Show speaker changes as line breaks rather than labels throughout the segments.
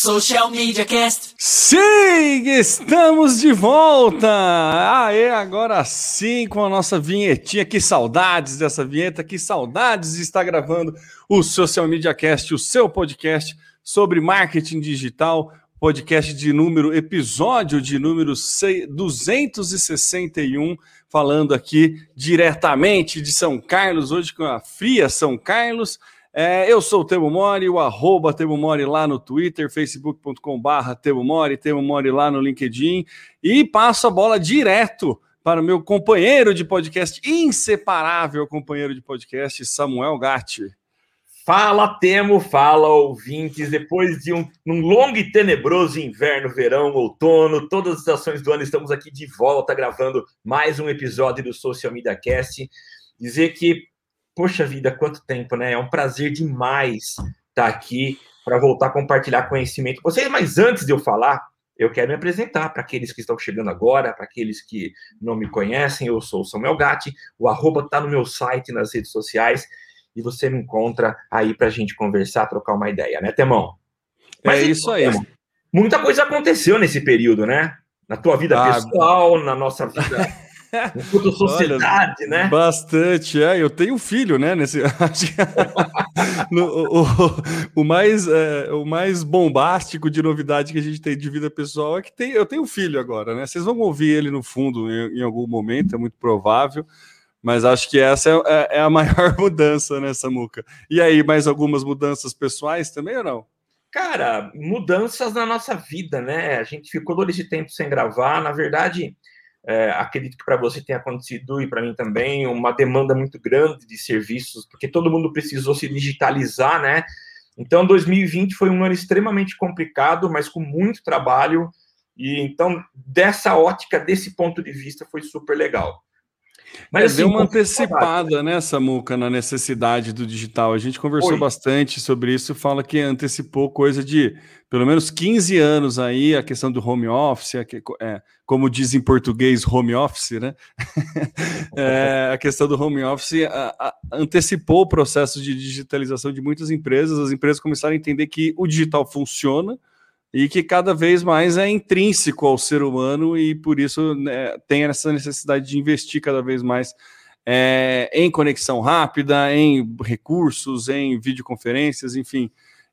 Social Media Cast.
Sim, estamos de volta! Aê, agora sim com a nossa vinhetinha. Que saudades dessa vinheta, que saudades de estar gravando o Social Media Cast, o seu podcast sobre marketing digital, podcast de número, episódio de número 261, falando aqui diretamente de São Carlos, hoje com a fria São Carlos. É, eu sou o Temo Mori, o arroba Temo Mori lá no Twitter, facebook.com barra Temo Mori, Temo Mori lá no LinkedIn e passo a bola direto para o meu companheiro de podcast, inseparável companheiro de podcast, Samuel Gatti.
Fala, Temo, fala, ouvintes. Depois de um, um, longo e tenebroso inverno, verão, outono, todas as estações do ano, estamos aqui de volta gravando mais um episódio do Social Media Cast. Dizer que, poxa vida, quanto tempo, né? É um prazer demais estar aqui para voltar a compartilhar conhecimento com vocês. Mas antes de eu falar, eu quero me apresentar para aqueles que estão chegando agora, para aqueles que não me conhecem. Eu sou o Samuel Gatti, o arroba está no meu site, nas redes sociais e você me encontra aí para a gente conversar, trocar uma ideia, né, Temão?
Mas, é isso aí.
Temão, muita coisa aconteceu nesse período, né? Na tua vida ah, pessoal, na nossa vida. Enquanto sociedade, Olha, né?
Bastante, é. Eu tenho filho, né? Nesse, o, o, o, mais, é, o mais bombástico de novidade que a gente tem de vida pessoal é que tem, eu tenho filho agora, né? Vocês vão ouvir ele no fundo em, em algum momento, é muito provável. Mas acho que essa é, é, é a maior mudança, né, Samuca? E aí, mais algumas mudanças pessoais também ou não?
Cara, mudanças na nossa vida, né? A gente ficou todo esse tempo sem gravar. Na verdade, é, acredito que para você tenha acontecido e para mim também uma demanda muito grande de serviços, porque todo mundo precisou se digitalizar, né? Então, 2020 foi um ano extremamente complicado, mas com muito trabalho. E então, dessa ótica, desse ponto de vista, foi super legal.
Mas é, assim, deu uma antecipada, né, Samuca, na necessidade do digital. A gente conversou Oi. bastante sobre isso, fala que antecipou coisa de pelo menos 15 anos aí, a questão do home office, é, como diz em português, home office, né? é, a questão do home office a, a, antecipou o processo de digitalização de muitas empresas. As empresas começaram a entender que o digital funciona, e que cada vez mais é intrínseco ao ser humano e por isso né, tem essa necessidade de investir cada vez mais é, em conexão rápida, em recursos, em videoconferências, enfim,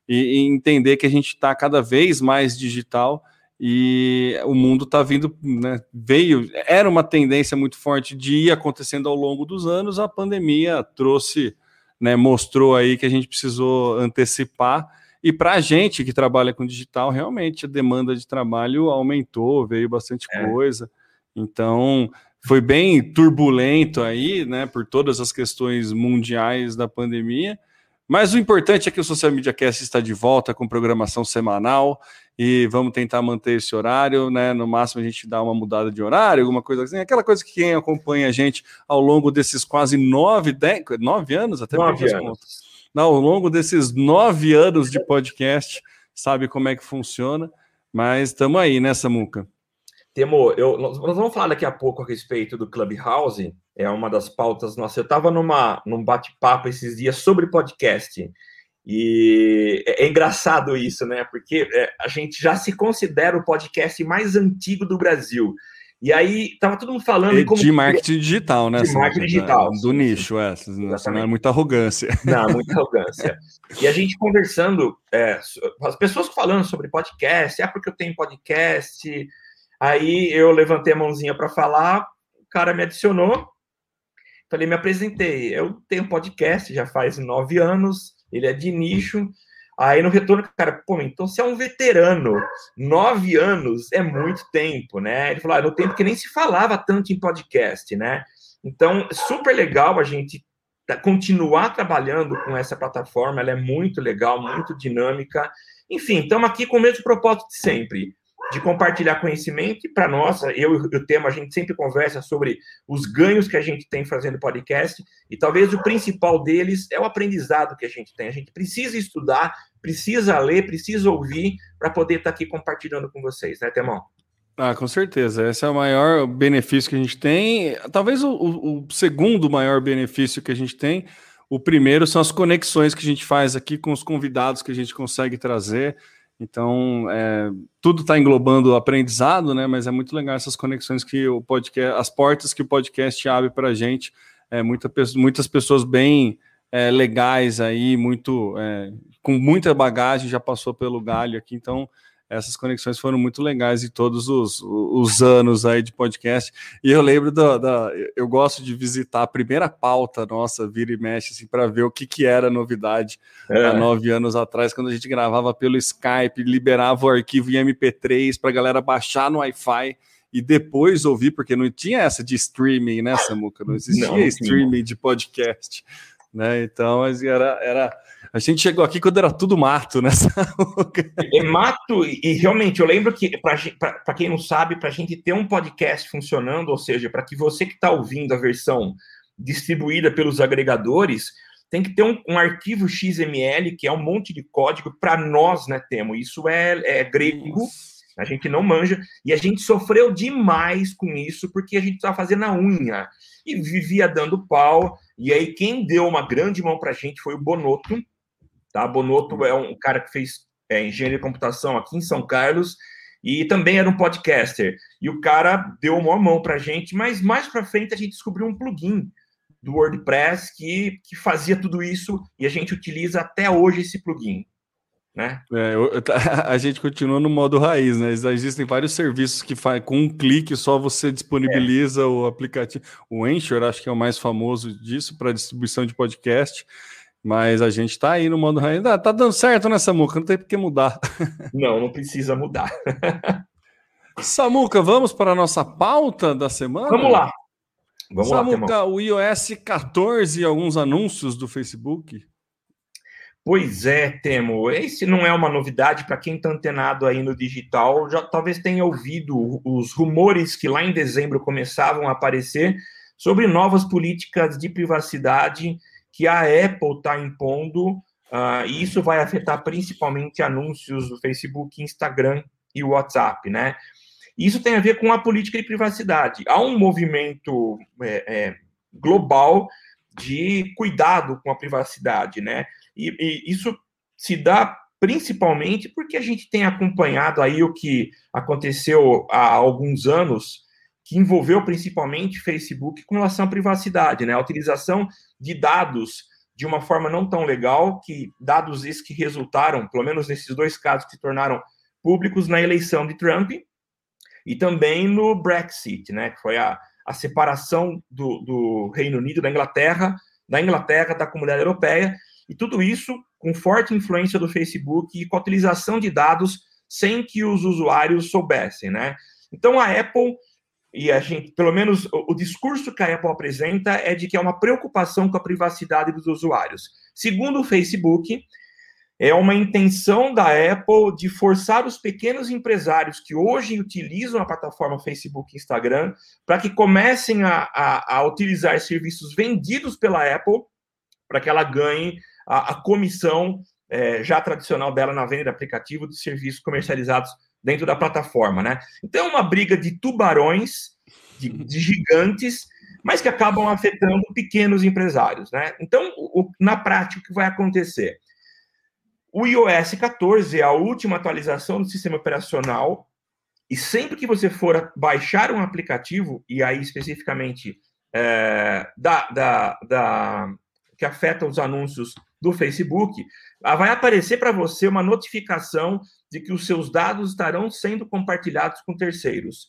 e, e entender que a gente está cada vez mais digital e o mundo está vindo, né, veio, era uma tendência muito forte de ir acontecendo ao longo dos anos, a pandemia trouxe, né, mostrou aí que a gente precisou antecipar e para a gente que trabalha com digital, realmente a demanda de trabalho aumentou, veio bastante é. coisa. Então, foi bem turbulento aí, né, por todas as questões mundiais da pandemia. Mas o importante é que o Social Media Cast está de volta com programação semanal e vamos tentar manter esse horário, né? No máximo a gente dá uma mudada de horário, alguma coisa assim. Aquela coisa que quem acompanha a gente ao longo desses quase nove, dez, nove anos, até
nove anos. Contas
ao longo desses nove anos de podcast, sabe como é que funciona, mas estamos aí, né, Samuca?
Temo, eu, nós vamos falar daqui a pouco a respeito do Clubhouse, é uma das pautas nossas. Eu estava num bate-papo esses dias sobre podcast, e é, é engraçado isso, né? Porque é, a gente já se considera o podcast mais antigo do Brasil. E aí tava todo mundo falando
como... de marketing digital, né?
De marketing digital.
Do nicho, é. Não é muita arrogância.
Não, muita arrogância. e a gente conversando, é, as pessoas falando sobre podcast, é porque eu tenho podcast. Aí eu levantei a mãozinha para falar, o cara me adicionou, falei, me apresentei. Eu tenho podcast já faz nove anos, ele é de nicho. Aí no retorno, cara, pô, então você é um veterano. Nove anos é muito tempo, né? Ele falou, ah, no tempo que nem se falava tanto em podcast, né? Então, super legal a gente continuar trabalhando com essa plataforma, ela é muito legal, muito dinâmica. Enfim, estamos aqui com o mesmo propósito de sempre de compartilhar conhecimento e para nós, eu e o tema, a gente sempre conversa sobre os ganhos que a gente tem fazendo podcast e talvez o principal deles é o aprendizado que a gente tem. A gente precisa estudar, precisa ler, precisa ouvir para poder estar tá aqui compartilhando com vocês, né, Temão?
Ah, com certeza. Esse é o maior benefício que a gente tem. Talvez o, o segundo maior benefício que a gente tem. O primeiro são as conexões que a gente faz aqui com os convidados que a gente consegue trazer Então, é, tudo está englobando o aprendizado, né? Mas é muito legal essas conexões que o podcast, as portas que o podcast abre para a gente. É, muita, muitas pessoas bem é, legais aí, muito é, com muita bagagem já passou pelo galho aqui. Então, essas conexões foram muito legais em todos os, os anos aí de podcast. E eu lembro da, da, eu gosto de visitar a primeira pauta nossa, vira e mexe, assim, para ver o que, que era novidade é. há nove anos atrás, quando a gente gravava pelo Skype, liberava o arquivo em MP3 para a galera baixar no Wi-Fi e depois ouvir, porque não tinha essa de streaming, né, Samuca? Não existia não, streaming de podcast. Né? Então, era, era a gente chegou aqui quando era tudo mato, né?
é mato, e realmente eu lembro que, para quem não sabe, para a gente ter um podcast funcionando, ou seja, para que você que está ouvindo a versão distribuída pelos agregadores, tem que ter um, um, arquivo XML, que é um monte de código, para nós, né, Temo? Isso é, é grego, Nossa. a gente não manja, e a gente sofreu demais com isso, porque a gente estava fazendo a unha, e vivia dando pau, e aí quem deu uma grande mão para a gente foi o Bonoto, Tá? Bonotto é um cara que fez é, engenharia de computação aqui em São Carlos e também era um podcaster. E o cara deu uma mão para a gente, mas mais para frente a gente descobriu um plugin do WordPress que, que fazia tudo isso e a gente utiliza até hoje esse plugin. Né?
É, eu, a gente continua no modo raiz, né? Existem vários serviços que faz com um clique só você disponibiliza é. o aplicativo. O Anchor, acho que é o mais famoso disso para distribuição de podcast. Mas a gente está aí no modo raiz. Ah, tá dando certo, né, Samuca? Não tem por que mudar.
Não, não precisa mudar.
Samuca, vamos para a nossa pauta da semana?
Vamos lá.
Vamos Samuca, lá, o iOS 14 e alguns anúncios do Facebook.
Pois é, Temo. Esse não é uma novidade para quem está antenado aí no digital. Já talvez tenha ouvido os rumores que lá em dezembro começavam a aparecer sobre novas políticas de privacidade que a Apple está impondo, uh, e isso vai afetar principalmente anúncios do Facebook, Instagram e WhatsApp, né? Isso tem a ver com a política de privacidade. Há um movimento é, é, global de cuidado com a privacidade, né? E, e, isso se dá principalmente porque a gente tem acompanhado aí o que aconteceu há alguns anos que envolveu principalmente Facebook com relação à privacidade, né? A utilização de dados de uma forma não tão legal, que dados esses que resultaram, pelo menos nesses dois casos, que se tornaram públicos na eleição de Trump e também no Brexit, né? Que foi a, a separação do, do Reino Unido da Inglaterra, da Inglaterra da comunidade europeia, e tudo isso com forte influência do Facebook e com a utilização de dados sem que os usuários soubessem, né? Então a Apple e a gente, pelo menos o, o, discurso que a Apple apresenta é de que é uma preocupação com a privacidade dos usuários. Segundo o Facebook, é uma intenção da Apple de forçar os pequenos empresários que hoje utilizam a plataforma Facebook e Instagram para que comecem a, a, a, utilizar serviços vendidos pela Apple para que ela ganhe a, a comissão é, já tradicional dela na venda de aplicativo de serviços comercializados dentro da plataforma, né? Então é uma briga de tubarões, de, de gigantes, mas que acabam afetando pequenos empresários, né? Então, o, na prática, o que vai acontecer? O iOS 14 é a última atualização do sistema operacional e sempre que você for baixar um aplicativo, e aí especificamente é, da, da, da, que afeta os anúncios do Facebook, vai aparecer para você uma notificação de que os seus dados estarão sendo compartilhados com terceiros.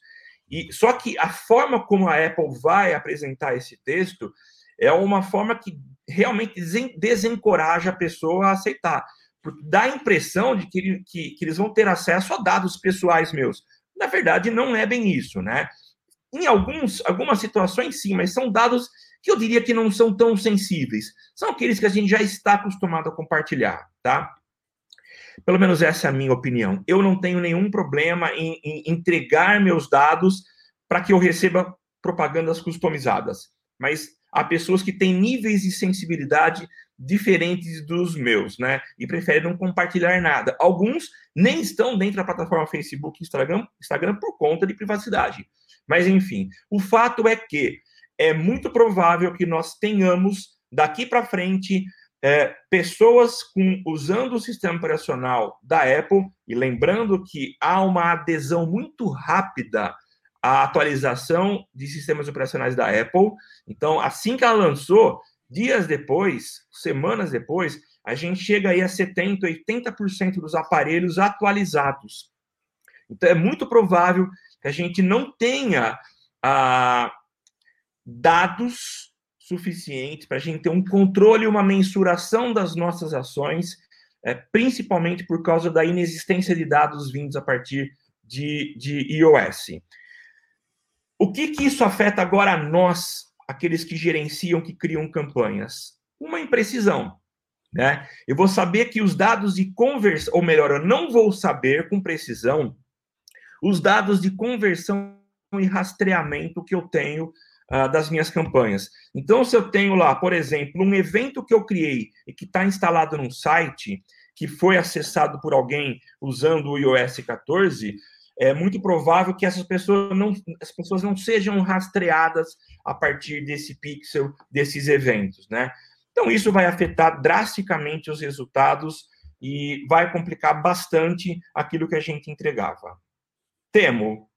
E só que a forma como a Apple vai apresentar esse texto é uma forma que realmente desencoraja a pessoa a aceitar. Porque dá a impressão de que, que, que eles vão ter acesso a dados pessoais meus. Na verdade, não é bem isso, né? Em alguns, algumas situações, sim, mas são dados que eu diria que não são tão sensíveis. São aqueles que a gente já está acostumado a compartilhar, tá? Pelo menos essa é a minha opinião. Eu não tenho nenhum problema em, em entregar meus dados para que eu receba propagandas customizadas. Mas há pessoas que têm níveis de sensibilidade diferentes dos meus, né? E preferem não compartilhar nada. Alguns nem estão dentro da plataforma Facebook e Instagram, Instagram por conta de privacidade. Mas, enfim, o fato é que é muito provável que nós tenhamos, daqui para frente, é, pessoas com, usando o sistema operacional da Apple, e lembrando que há uma adesão muito rápida à atualização de sistemas operacionais da Apple. Então, assim que ela lançou, dias depois, semanas depois, a gente chega aí a 70%, 80% dos aparelhos atualizados. Então, é muito provável que a gente não tenha ah, dados suficientes para a gente ter um controle e uma mensuração das nossas ações, é, principalmente por causa da inexistência de dados vindos a partir de, de iOS. O que, que isso afeta agora a nós, aqueles que gerenciam, que criam campanhas? Uma imprecisão. Né? Eu vou saber que os dados de conversão, ou melhor, eu não vou saber com precisão os dados de conversão e rastreamento que eu tenho uh, das minhas campanhas. Então, se eu tenho lá, por exemplo, um evento que eu criei e que está instalado num site que foi acessado por alguém usando o iOS 14, é muito provável que essas pessoas não, as pessoas não sejam rastreadas a partir desse pixel, desses eventos, né? Então, isso vai afetar drasticamente os resultados e vai complicar bastante aquilo que a gente entregava. Temo,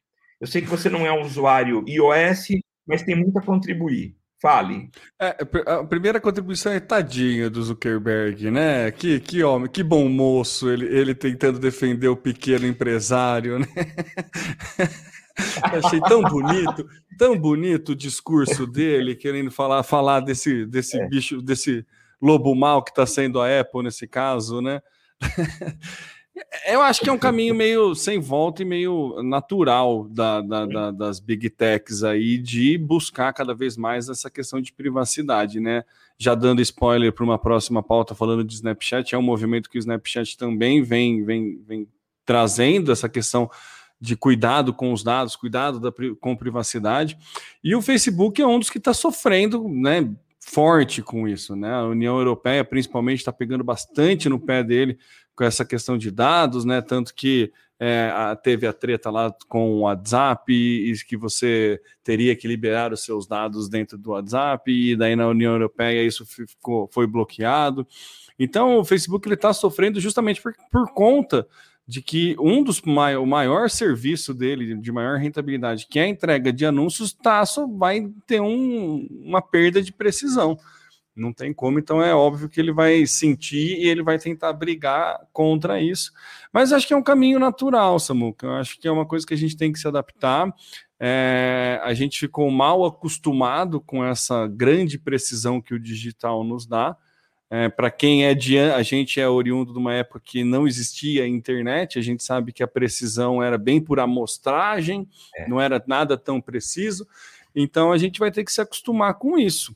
eu sei que você não é um usuário iOS, mas tem muito a contribuir. Fale.
É, a primeira contribuição é tadinho do Zuckerberg, né? Que, que homem, que bom moço, ele, ele tentando defender o pequeno empresário, né? Achei tão bonito, tão bonito o discurso dele, querendo falar, falar desse, desse é. bicho, desse lobo mal que está sendo a Apple nesse caso, né? Eu acho que é um caminho meio sem volta e meio natural da, da, da, das big techs aí de buscar cada vez mais essa questão de privacidade, né? Já dando spoiler para uma próxima pauta falando de Snapchat, é um movimento que o Snapchat também vem, vem, vem trazendo essa questão de cuidado com os dados, cuidado da, com privacidade. E o Facebook é um dos que está sofrendo, né? Forte com isso, né? A União Europeia, principalmente, está pegando bastante no pé dele com essa questão de dados, né? Tanto que é, a, teve a treta lá com o WhatsApp e, que você teria que liberar os seus dados dentro do WhatsApp, e daí na União Europeia isso ficou, foi bloqueado. Então o Facebook ele está sofrendo justamente por, por conta de que um dos mai o maior serviço dele de maior rentabilidade, que é a entrega de anúncios, tá, vai ter um, uma perda de precisão. Não tem como, então é óbvio que ele vai sentir e ele vai tentar brigar contra isso. Mas acho que é um caminho natural, Samuca. Eu acho que é uma coisa que a gente tem que se adaptar. É, a gente ficou mal acostumado com essa grande precisão que o digital nos dá. É, Para quem é de a gente é oriundo de uma época que não existia internet, a gente sabe que a precisão era bem por amostragem, é. não era nada tão preciso. Então a gente vai ter que se acostumar com isso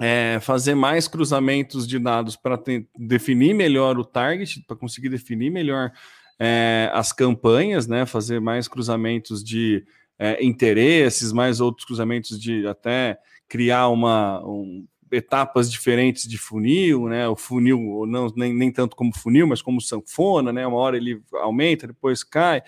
é, fazer mais cruzamentos de dados para definir melhor o target, para conseguir definir melhor é, as campanhas, né? Fazer mais cruzamentos de é, interesses, mais outros cruzamentos de até criar uma um, etapas diferentes de funil, né? O funil não nem, nem tanto como funil, mas como sanfona, né? Uma hora ele aumenta, depois cai.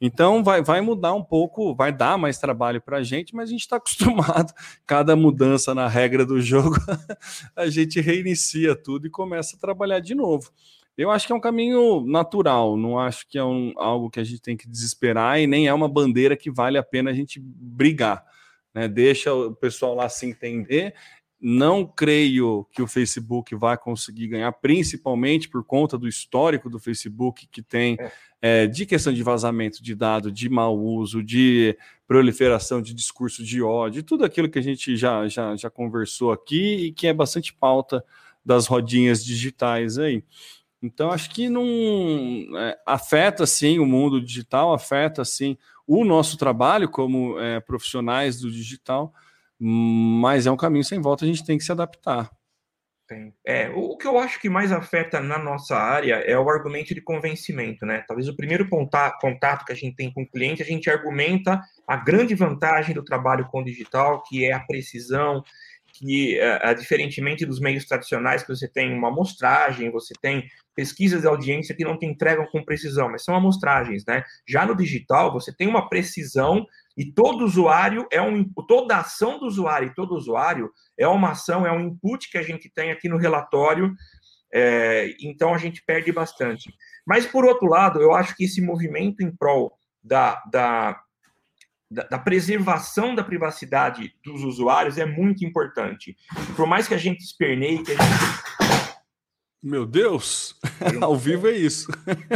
Então vai, vai mudar um pouco, vai dar mais trabalho para a gente, mas a gente está acostumado. Cada mudança na regra do jogo, a gente reinicia tudo e começa a trabalhar de novo. Eu acho que é um caminho natural, não acho que é um, algo que a gente tem que desesperar e nem é uma bandeira que vale a pena a gente brigar. Né? Deixa o pessoal lá se entender não creio que o Facebook vai conseguir ganhar, principalmente por conta do histórico do Facebook que tem é. É, de questão de vazamento de dado, de mau uso, de proliferação de discurso de ódio, tudo aquilo que a gente já, já, já conversou aqui e que é bastante pauta das rodinhas digitais aí. Então, acho que não é, afeta sim o mundo digital, afeta sim o nosso trabalho como é, profissionais do digital, mas é um caminho sem volta, a gente tem que se adaptar.
Tem. É, o que eu acho que mais afeta na nossa área é o argumento de convencimento, né? Talvez o primeiro contato que a gente tem com o cliente, a gente argumenta a grande vantagem do trabalho com o digital, que é a precisão, que, uh, diferentemente dos meios tradicionais, que você tem uma amostragem, você tem pesquisas de audiência que não te entregam com precisão, mas são amostragens, né? Já no digital, você tem uma precisão E todo usuário é um toda ação do usuário e todo usuário é uma ação, é um input que a gente tem aqui no relatório. É, então a gente perde bastante. Mas por outro lado, eu acho que esse movimento em prol da, da, da, preservação da privacidade dos usuários é muito importante. Por mais que a gente esperneie, que a gente...
Meu Deus! Ao vivo é isso.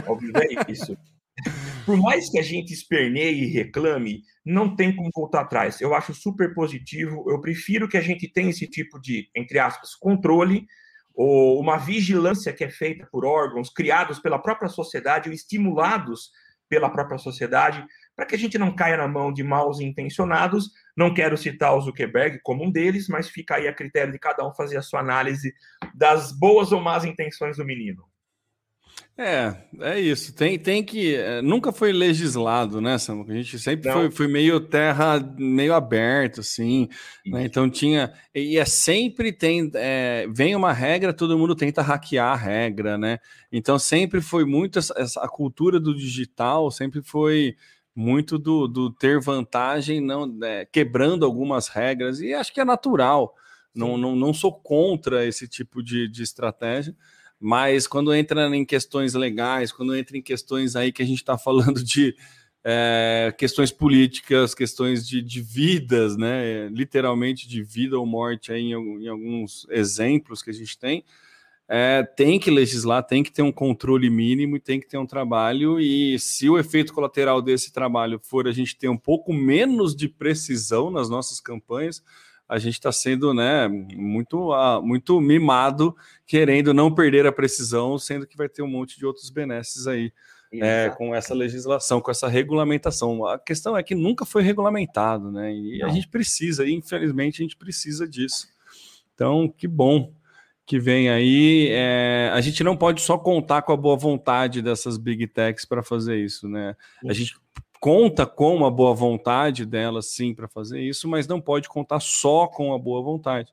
Ao vivo é isso por mais que a gente esperneie e reclame, não tem como voltar atrás. Eu acho super positivo. Eu prefiro que a gente tenha esse tipo de, entre aspas, controle ou uma vigilância que é feita por órgãos criados pela própria sociedade ou estimulados pela própria sociedade, para que a gente não caia na mão de maus intencionados. Não quero citar o Zuckerberg como um deles, mas fica aí a critério de cada um fazer a sua análise das boas ou más intenções do menino.
É, é isso. Tem, tem que. É, nunca foi legislado, né, Samuel? A gente sempre foi, foi, meio terra, meio aberto, assim. Né? Então tinha. E é sempre tem. É, vem uma regra, todo mundo tenta hackear a regra, né? Então sempre foi muito. Essa, a cultura do digital sempre foi muito do, do ter vantagem, não é, quebrando algumas regras, e acho que é natural. Não, não, não sou contra esse tipo de, de estratégia. Mas quando entra em questões legais, quando entra em questões aí que a gente está falando de é, questões políticas, questões de, de, vidas, né? Literalmente de vida ou morte aí em, em alguns exemplos que a gente tem. É, tem que legislar, tem que ter um controle mínimo e tem que ter um trabalho. E se o efeito colateral desse trabalho for a gente ter um pouco menos de precisão nas nossas campanhas, a gente está sendo né, muito, uh, muito mimado, querendo não perder a precisão, sendo que vai ter um monte de outros benesses aí é, com essa legislação, com essa regulamentação. A questão é que nunca foi regulamentado, né? E não. a gente precisa, e infelizmente a gente precisa disso. Então, que bom que vem aí. É, a gente não pode só contar com a boa vontade dessas big techs para fazer isso, né? A gente conta com a boa vontade dela, sim, para fazer isso, mas não pode contar só com a boa vontade.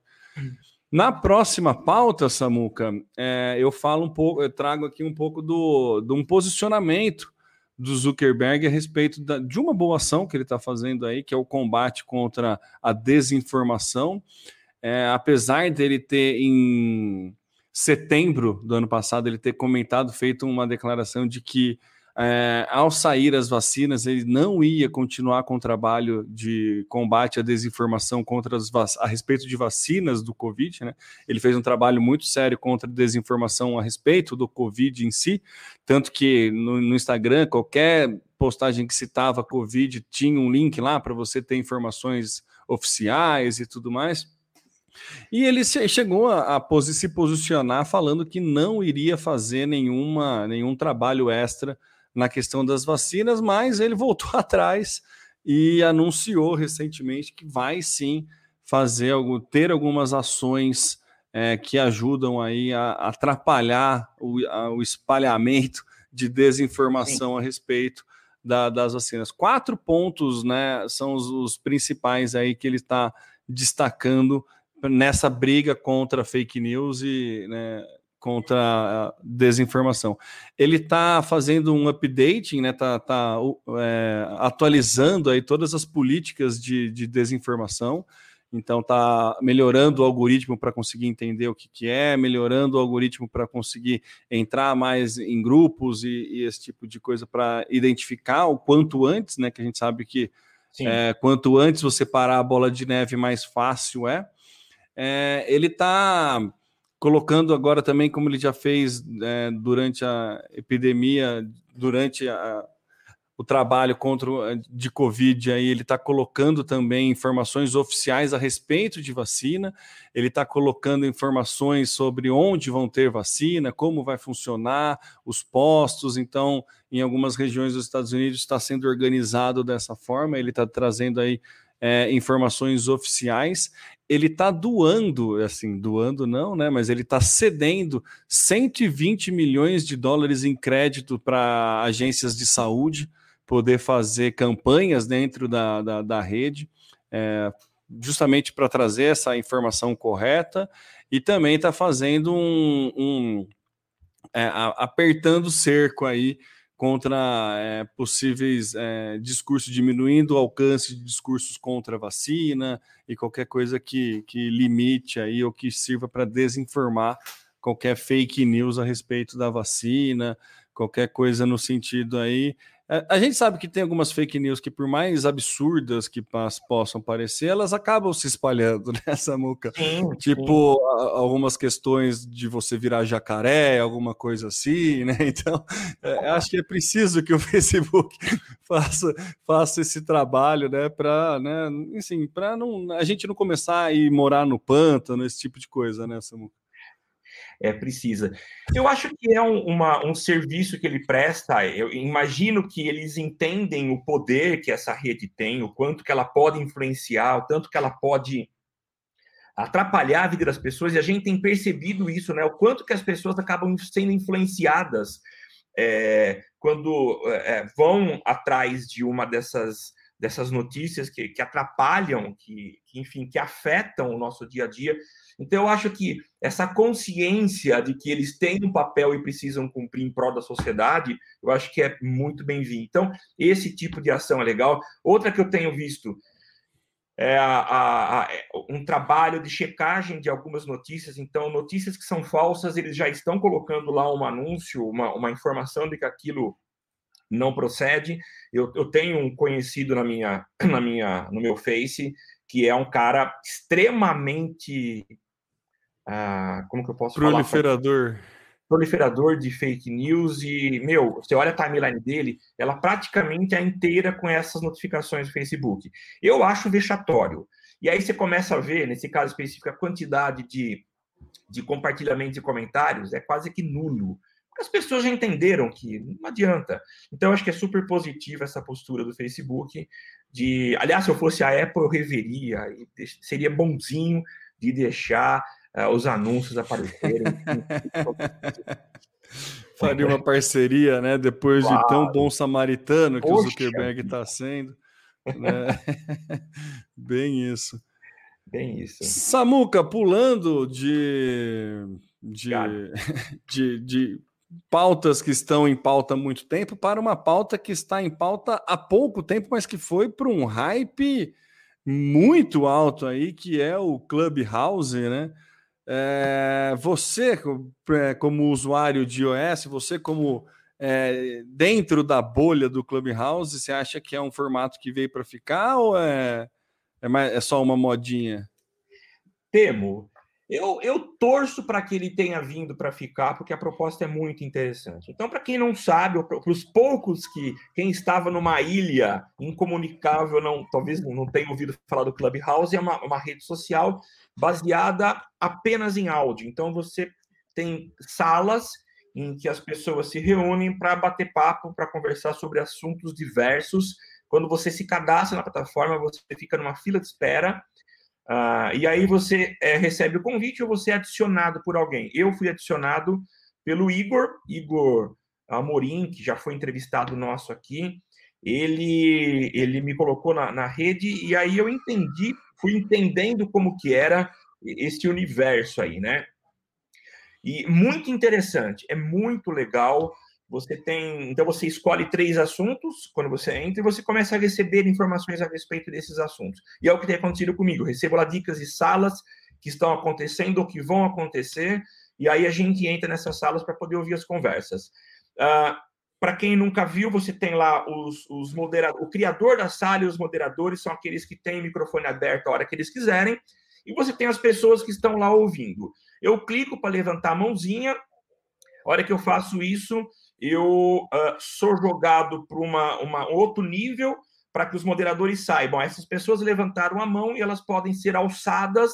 Na próxima pauta, Samuca, é, eu falo um pouco, eu trago aqui um pouco do, de um posicionamento do Zuckerberg a respeito da, de uma boa ação que ele está fazendo aí, que é o combate contra a desinformação. É, apesar dele ter em setembro do ano passado ele ter comentado, feito uma declaração de que é, ao sair as vacinas, ele não ia continuar com o trabalho de combate à desinformação contra as a respeito de vacinas do Covid, né? Ele fez um trabalho muito sério contra a desinformação a respeito do Covid em si, tanto que no, no Instagram, qualquer postagem que citava Covid tinha um link lá para você ter informações oficiais e tudo mais. E ele chegou a, a se posicionar falando que não iria fazer nenhuma, nenhum trabalho extra na questão das vacinas, mas ele voltou atrás e anunciou recentemente que vai sim fazer algo, ter algumas ações é, que ajudam aí a atrapalhar o, a, o espalhamento de desinformação sim. a respeito da, das vacinas. Quatro pontos, né, são os, os principais aí que ele está destacando nessa briga contra fake news e né, contra a desinformação. Ele está fazendo um updating, né? Tá, tá é, atualizando aí todas as políticas de, de desinformação. Então tá melhorando o algoritmo para conseguir entender o que, que é, melhorando o algoritmo para conseguir entrar mais em grupos e, e esse tipo de coisa para identificar o quanto antes, né? Que a gente sabe que é, quanto antes você parar a bola de neve, mais fácil é. é ele está colocando agora também, como ele já fez é, durante a epidemia, durante a, o trabalho contra de Covid, aí ele está colocando também informações oficiais a respeito de vacina, ele está colocando informações sobre onde vão ter vacina, como vai funcionar, os postos. Então, em algumas regiões dos Estados Unidos está sendo organizado dessa forma, ele está trazendo aí é, informações oficiais ele está doando, assim, doando não, né? Mas ele está cedendo 120 milhões de dólares em crédito para agências de saúde poder fazer campanhas dentro da, da, da rede, é, justamente para trazer essa informação correta, e também está fazendo um, um é, apertando o cerco aí contra é, possíveis é, discursos diminuindo o alcance de discursos contra a vacina e qualquer coisa que, que limite aí ou que sirva para desinformar qualquer fake news a respeito da vacina, qualquer coisa no sentido aí. É, a gente sabe que tem algumas fake news que, por mais absurdas que possam parecer, elas acabam se espalhando nessa né, muca. Tipo, algumas questões de você virar jacaré, alguma coisa assim, né? Então, é, acho que é preciso que o Facebook faça, faça esse trabalho, né? Para, né? Assim, para não a gente não começar a ir morar no pântano, esse tipo de coisa, né, Samuca?
É, precisa. Eu acho que é um, uma, um serviço que ele presta. Eu imagino que eles entendem o poder que essa rede tem, o quanto que ela pode influenciar, o tanto que ela pode atrapalhar a vida das pessoas. E a gente tem percebido isso, né? O quanto que as pessoas acabam sendo influenciadas é, quando é, vão atrás de uma dessas dessas notícias que, que atrapalham, que, que, enfim, que afetam o nosso dia a dia. Então, eu acho que essa consciência de que eles têm um papel e precisam cumprir em prol da sociedade, eu acho que é muito bem-vindo. Então, esse tipo de ação é legal. Outra que eu tenho visto é a, a, a, é um trabalho de checagem de algumas notícias. Então, notícias que são falsas, eles já estão colocando lá um anúncio, uma, uma informação de que aquilo não procede. Eu, eu tenho um conhecido na minha, na minha, no meu Face que é um cara extremamente ah, como que eu posso
proliferador.
falar? Proliferador de fake news e, meu, você olha a timeline dele, ela praticamente é inteira com essas notificações do Facebook. Eu acho vexatório. E aí você começa a ver, nesse caso específico, a quantidade de, de compartilhamentos e comentários é quase que nulo. As pessoas já entenderam que não adianta. Então, acho que é super positiva essa postura do Facebook. De, aliás, se eu fosse a Apple, eu reveria, seria bonzinho de deixar uh, os anúncios aparecerem.
Faria uma parceria, né? Depois claro. de tão bom samaritano que Poxa. o Zuckerberg está sendo. Né? Bem isso.
Bem isso.
Samuca, pulando de, de, de, de pautas que estão em pauta há muito tempo para uma pauta que está em pauta há pouco tempo, mas que foi para um hype muito alto aí, que é o Clubhouse, né? É, você, é, como usuário de iOS, você como é, dentro da bolha do Clubhouse, você acha que é um formato que veio para ficar ou é, é, mais, é só uma modinha?
Temo. Eu, eu torço para que ele tenha vindo para ficar, porque a proposta é muito interessante. Então, para quem não sabe, para os poucos que quem estava numa ilha incomunicável, não, talvez não tenha ouvido falar do Clubhouse, é uma, uma rede social baseada apenas em áudio. Então, você tem salas em que as pessoas se reúnem para bater papo, para conversar sobre assuntos diversos. Quando você se cadastra na plataforma, você fica numa fila de espera Uh, e aí você é, recebe o convite ou você é adicionado por alguém. Eu fui adicionado pelo Igor, Igor Amorim, que já foi entrevistado nosso aqui. Ele, ele me colocou na, na rede e aí eu entendi, fui entendendo como que era esse universo aí, né? E muito interessante, é muito legal. Você tem, então você escolhe três assuntos quando você entra e você começa a receber informações a respeito desses assuntos. E é o que tem acontecido comigo. Eu recebo lá dicas de salas que estão acontecendo ou que vão acontecer, e aí a gente entra nessas salas para poder ouvir as conversas. Uh, para quem nunca viu, você tem lá os, os moderadores, o criador da sala e os moderadores são aqueles que têm microfone aberto a hora que eles quiserem, e você tem as pessoas que estão lá ouvindo. Eu clico para levantar a mãozinha, a hora que eu faço isso, eu uh, sou jogado para uma, uma outro nível para que os moderadores saibam. Essas pessoas levantaram a mão e elas podem ser alçadas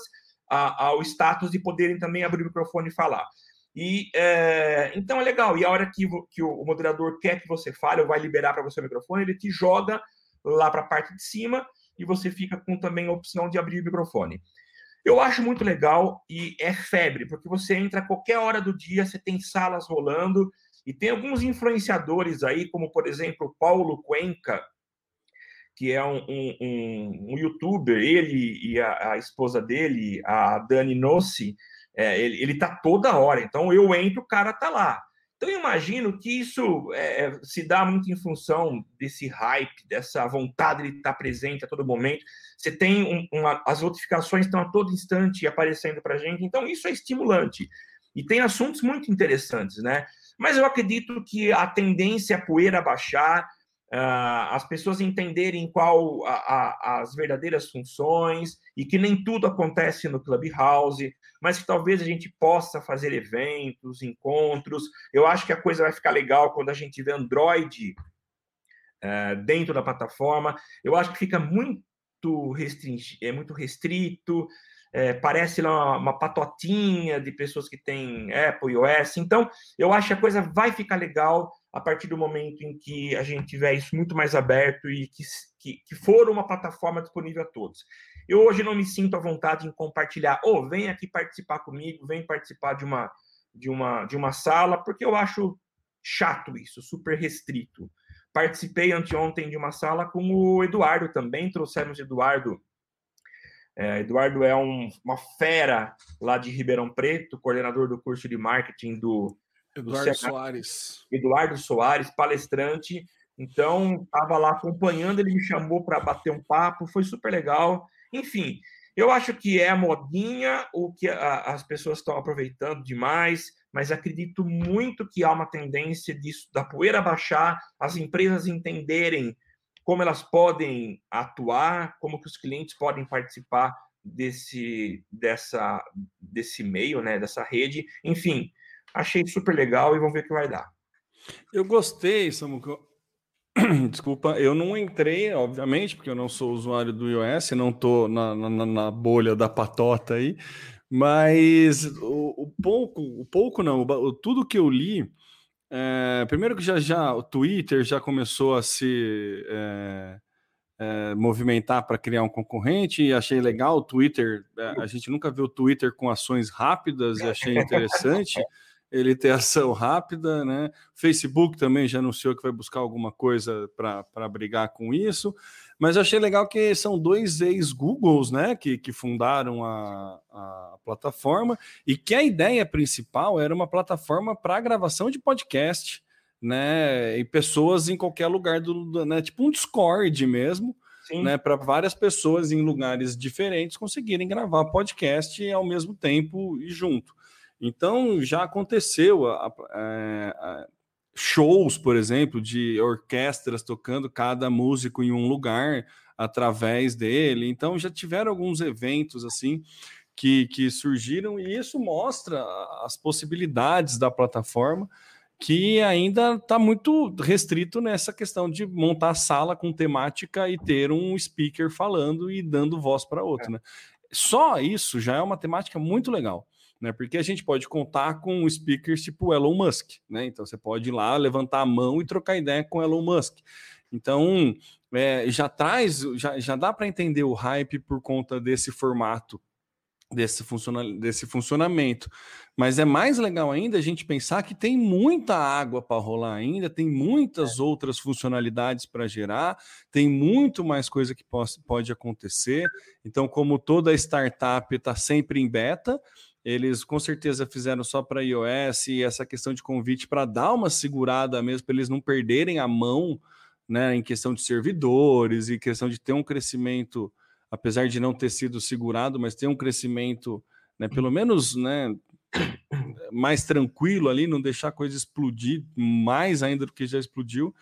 a, ao status de poderem também abrir o microfone e falar. E é, então é legal. E a hora que, que o moderador quer que você fale ou vai liberar para você o microfone, ele te joga lá para a parte de cima e você fica com também a opção de abrir o microfone. Eu acho muito legal e é febre, porque você entra a qualquer hora do dia, você tem salas rolando, e tem alguns influenciadores aí, como por exemplo Paulo Cuenca, que é um, um, um youtuber, ele e a, a, esposa dele, a Dani Nossi, é, ele, ele tá toda hora. Então eu entro, o cara tá lá. Então, eu imagino que isso é, é, se dá muito em função desse hype, dessa vontade de estar presente a todo momento. Você tem um, uma, as notificações estão a todo instante aparecendo para gente, então isso é estimulante. E tem assuntos muito interessantes, né? Mas eu acredito que a tendência é a poeira baixar, uh, as pessoas entenderem qual a, a, as verdadeiras funções e que nem tudo acontece no Clubhouse, mas que talvez a gente possa fazer eventos, encontros. Eu acho que a coisa vai ficar legal quando a gente vê Android uh, dentro da plataforma. Eu acho que fica muito é muito restrito, é, parece lá uma, uma, patotinha de pessoas que têm Apple e iOS. Então, eu acho que a coisa vai ficar legal a partir do momento em que a gente tiver isso muito mais aberto e que, que, que for uma plataforma disponível a todos. Eu hoje não me sinto à vontade em compartilhar, ou oh, vem aqui participar comigo, vem participar de uma, de uma, de uma sala, porque eu acho chato isso, super restrito. Participei anteontem de uma sala com o Eduardo também, trouxemos Eduardo. É, Eduardo é um, uma fera lá de Ribeirão Preto, coordenador do curso de marketing do,
Eduardo Soares.
Eduardo Soares, palestrante. Então, estava lá acompanhando, ele me chamou para bater um papo, foi super legal. Enfim, eu acho que é a modinha, o que a, as pessoas estão aproveitando demais, mas acredito muito que há uma tendência disso, da poeira baixar, as empresas entenderem como elas podem atuar, como que os clientes podem participar desse, dessa, desse meio, né, dessa rede. Enfim, Achei super legal e vamos ver o que vai dar.
Eu gostei, Samuca. Desculpa, eu não entrei, obviamente, porque eu não sou usuário do iOS, não estou na, na, na, bolha da patota aí, mas o, o pouco, o pouco não, o, tudo que eu li, é, primeiro que já, já o Twitter já começou a se é, é, movimentar para criar um concorrente e achei legal o Twitter, é, a gente nunca viu o Twitter com ações rápidas e achei interessante. ele ter ação rápida, né? Facebook também já anunciou que vai buscar alguma coisa para brigar com isso, mas eu achei legal que são dois ex-Googles, né, que, que fundaram a, a plataforma e que a ideia principal era uma plataforma para gravação de podcast, né, e pessoas em qualquer lugar do, né, tipo um Discord mesmo, Sim. né, para várias pessoas em lugares diferentes conseguirem gravar podcast ao mesmo tempo e junto. Então já aconteceu a, a, é, a, shows, por exemplo, de orquestras tocando cada músico em um lugar através dele. Então já tiveram alguns eventos assim que, que surgiram e isso mostra as possibilidades da plataforma que ainda está muito restrito nessa questão de montar sala com temática e ter um speaker falando e dando voz para outro, é. né? Só isso já é uma temática muito legal né? Porque a gente pode contar com speakers tipo Elon Musk, né? Então você pode ir lá, levantar a mão e trocar ideia com Elon Musk. Então é, já traz, já, já dá para entender o hype por conta desse formato, desse, funciona, desse funcionamento. Mas é mais legal ainda a gente pensar que tem muita água para rolar ainda, tem muitas é. outras funcionalidades para gerar, tem muito mais coisa que pode, pode acontecer. Então, como toda startup está sempre em beta, eles com certeza fizeram só para iOS e essa questão de convite para dar uma segurada mesmo, para eles não perderem a mão né, em questão de servidores e questão de ter um crescimento, apesar de não ter sido segurado, mas ter um crescimento, né, pelo menos né, mais tranquilo ali, não deixar a coisa explodir mais ainda do que já explodiu.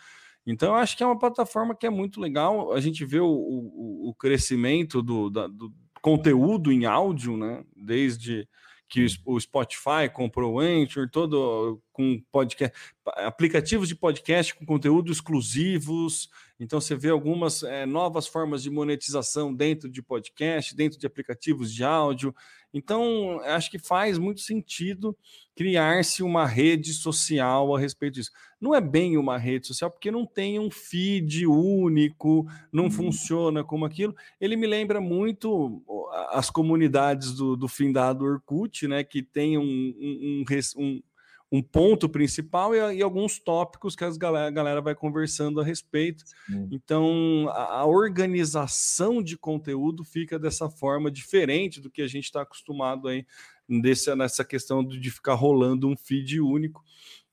Então, eu acho que é uma plataforma que é muito legal. A gente vê o, o, o crescimento do, da, do conteúdo em áudio, né? Desde que o Spotify comprou o Anchor, todo com podcast, aplicativos de podcast com conteúdo exclusivos. Então você vê algumas é, novas formas de monetização dentro de podcast, dentro de aplicativos de áudio. Então acho que faz muito sentido criar-se uma rede social a respeito disso. Não é bem uma rede social porque não tem um feed único, não hum. funciona como aquilo. Ele me lembra muito as comunidades do, do findado Orkut, né, que tem um, um, um, um ponto principal e, e, alguns tópicos que as galera, a galera vai conversando a respeito. Então, a, a, organização de conteúdo fica dessa forma diferente do que a gente está acostumado aí desse, nessa questão de ficar rolando um feed único.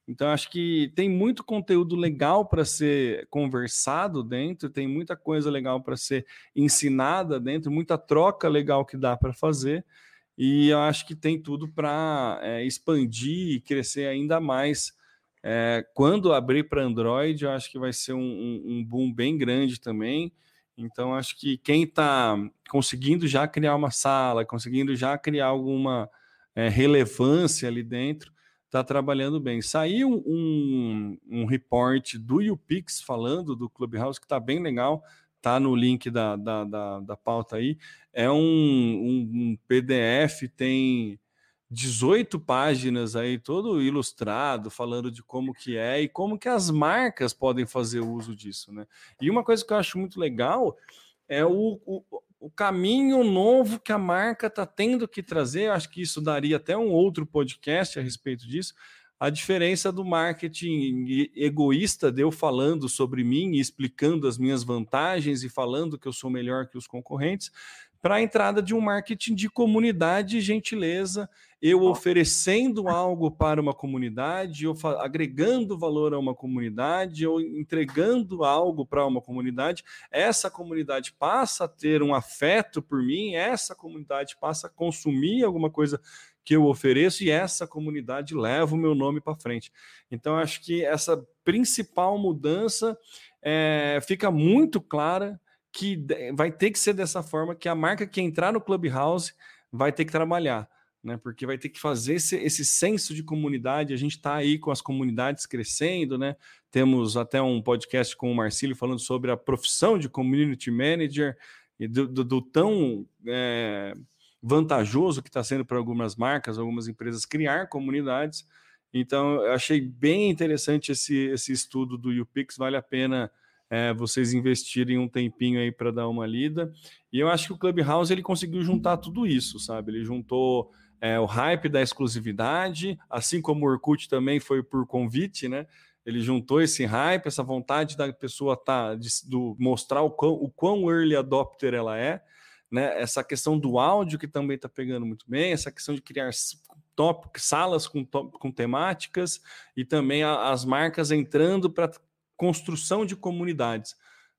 Então, acho que tem muito conteúdo legal para ser conversado dentro, tem muita coisa legal para ser ensinada dentro, muita troca legal que dá para fazer. E eu acho que tem tudo para é, expandir e crescer ainda mais. É, quando abrir para Android, eu acho que vai ser um, um, um boom bem grande também. Então, acho que quem está conseguindo já criar uma sala, conseguindo já criar alguma é, relevância ali dentro, está trabalhando bem. Saiu um, um report do UPix falando do Clubhouse, que está bem legal, tá no link da, da, da, da pauta aí. É um, um, um PDF, tem 18 páginas aí, todo ilustrado, falando de como que é e como que as marcas podem fazer uso disso, né? E uma coisa que eu acho muito legal é o, o, o caminho novo que a marca está tendo que trazer. Eu acho que isso daria até um outro podcast a respeito disso. A diferença do marketing egoísta de eu falando sobre mim e explicando as minhas vantagens e falando que eu sou melhor que os concorrentes, para a entrada de um marketing de comunidade e gentileza, eu oferecendo algo para uma comunidade, eu agregando valor a uma comunidade, eu entregando algo para uma comunidade, essa comunidade passa a ter um afeto por mim, essa comunidade passa a consumir alguma coisa que eu ofereço e essa comunidade leva o meu nome para frente. Então, acho que essa principal mudança é, fica muito clara que vai ter que ser dessa forma que a marca que entrar no Clubhouse vai ter que trabalhar, né? Porque vai ter que fazer esse, esse senso de comunidade. A gente está aí com as comunidades crescendo, né? Temos até um podcast com o Marcílio falando sobre a profissão de community manager e do, do, do tão é, vantajoso que está sendo para algumas marcas, algumas empresas criar comunidades. Então, eu achei bem interessante esse, esse estudo do UPix, vale a pena é, vocês investirem um tempinho aí para dar uma lida. E eu acho que o Clubhouse ele conseguiu juntar tudo isso, sabe? Ele juntou é, o hype da exclusividade, assim como o Orkut também foi por convite, né? Ele juntou esse hype, essa vontade da pessoa tá, de, do, mostrar o quão, o quão early adopter ela é, né? Essa questão do áudio que também está pegando muito bem, essa questão de criar top, salas com, top, com temáticas e também a, as marcas entrando para construção de comunidades.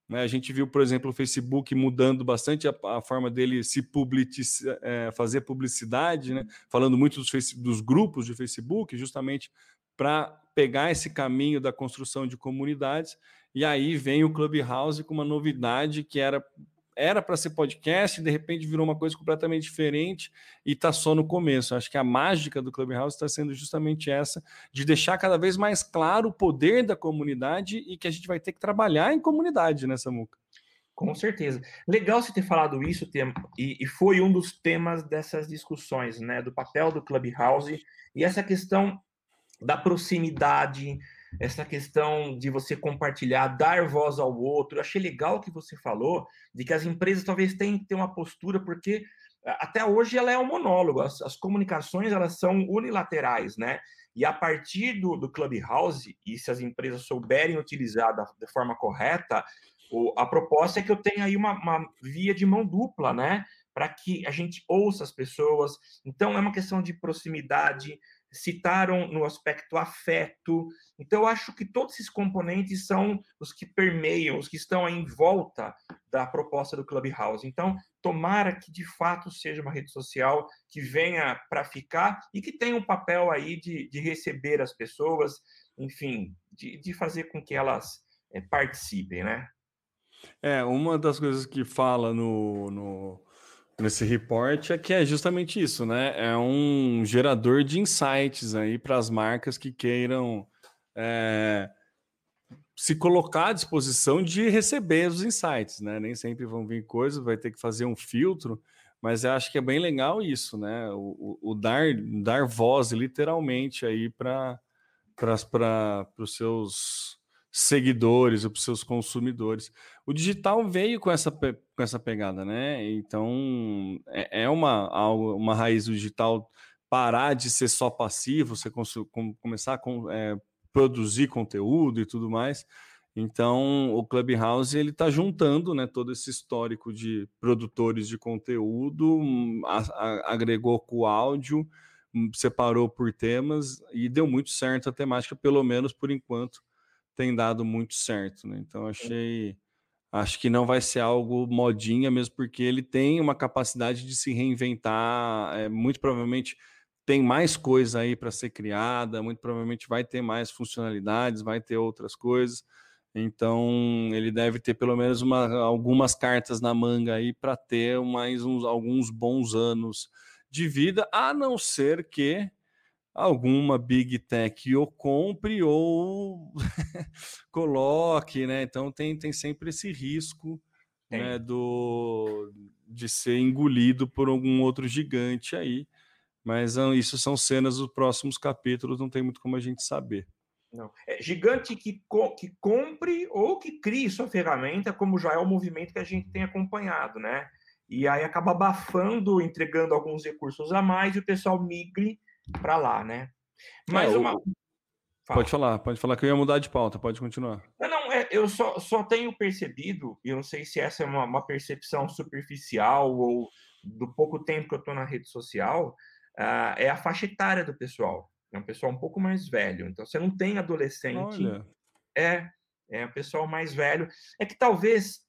Né? A gente viu, por exemplo, o Facebook mudando bastante a, a forma dele se publici, é, fazer publicidade, né? falando muito dos, dos grupos de Facebook, justamente para pegar esse caminho da construção de comunidades. E aí vem o Clubhouse com uma novidade que era era para ser podcast, de repente virou uma coisa completamente diferente e está só no começo. Acho que a mágica do Clubhouse está sendo justamente essa, de deixar cada vez mais claro o poder da comunidade e que a gente vai ter que trabalhar em comunidade nessa muca.
Com certeza. Legal você ter falado isso, e, e foi um dos temas dessas discussões, né? Do papel do Clubhouse e essa questão da proximidade, essa questão de você compartilhar, dar voz ao outro. Eu achei legal que você falou de que as empresas talvez tenham que ter uma postura, porque até hoje ela é um monólogo, as, as comunicações elas são unilaterais, né? E a partir do, do Clubhouse, e se as empresas souberem utilizar da, da forma correta, o, a proposta é que eu tenha aí uma, uma via de mão dupla, né? Para que a gente ouça as pessoas. Então, é uma questão de proximidade, citaram no aspecto afeto. Então, eu acho que todos esses componentes são os que permeiam, os que estão em volta da proposta do Clubhouse. Então, tomara que de fato seja uma rede social que venha para ficar e que tenha um papel aí de, de receber as pessoas, enfim, de, de fazer com que elas é, participem, né?
É, uma das coisas que fala no, no nesse report é que é justamente isso, né? É um gerador de insights aí para as marcas que queiram é, se colocar à disposição de receber os insights, né? Nem sempre vão vir coisas, vai ter que fazer um filtro, mas eu acho que é bem legal isso, né? O, o, o dar, dar voz literalmente aí para os seus seguidores ou para os seus consumidores. O digital veio com essa, com essa pegada, né? Então é, é uma, uma raiz do digital parar de ser só passivo, você com, começar a é, produzir conteúdo e tudo mais. Então o Clubhouse ele está juntando, né, todo esse histórico de produtores de conteúdo, a, a, agregou com o áudio separou por temas e deu muito certo a temática, pelo menos por enquanto tem dado muito certo, né? Então achei acho que não vai ser algo modinha mesmo porque ele tem uma capacidade de se reinventar, é, muito provavelmente tem mais coisa aí para ser criada, muito provavelmente vai ter mais funcionalidades, vai ter outras coisas. Então, ele deve ter pelo menos uma, algumas cartas na manga aí para ter mais uns, alguns bons anos de vida, a não ser que alguma big tech o compre ou coloque, né? Então tem, tem sempre esse risco né, do, de ser engolido por algum outro gigante aí. Mas ah, isso são cenas dos próximos capítulos, não tem muito como a gente saber.
Não. É gigante que, co que compre ou que crie sua ferramenta, como já é o movimento que a gente tem acompanhado, né? E aí acaba abafando, entregando alguns recursos a mais e o pessoal migre para lá, né?
Mas é, uma. Fala. Pode falar, pode falar que eu ia mudar de pauta, pode continuar.
Não, não, é, eu só, só tenho percebido, e eu não sei se essa é uma, uma percepção superficial ou do pouco tempo que eu estou na rede social, uh, é a faixa etária do pessoal. É um pessoal um pouco mais velho. Então, você não tem adolescente. Olha. É, é um pessoal mais velho. É que talvez,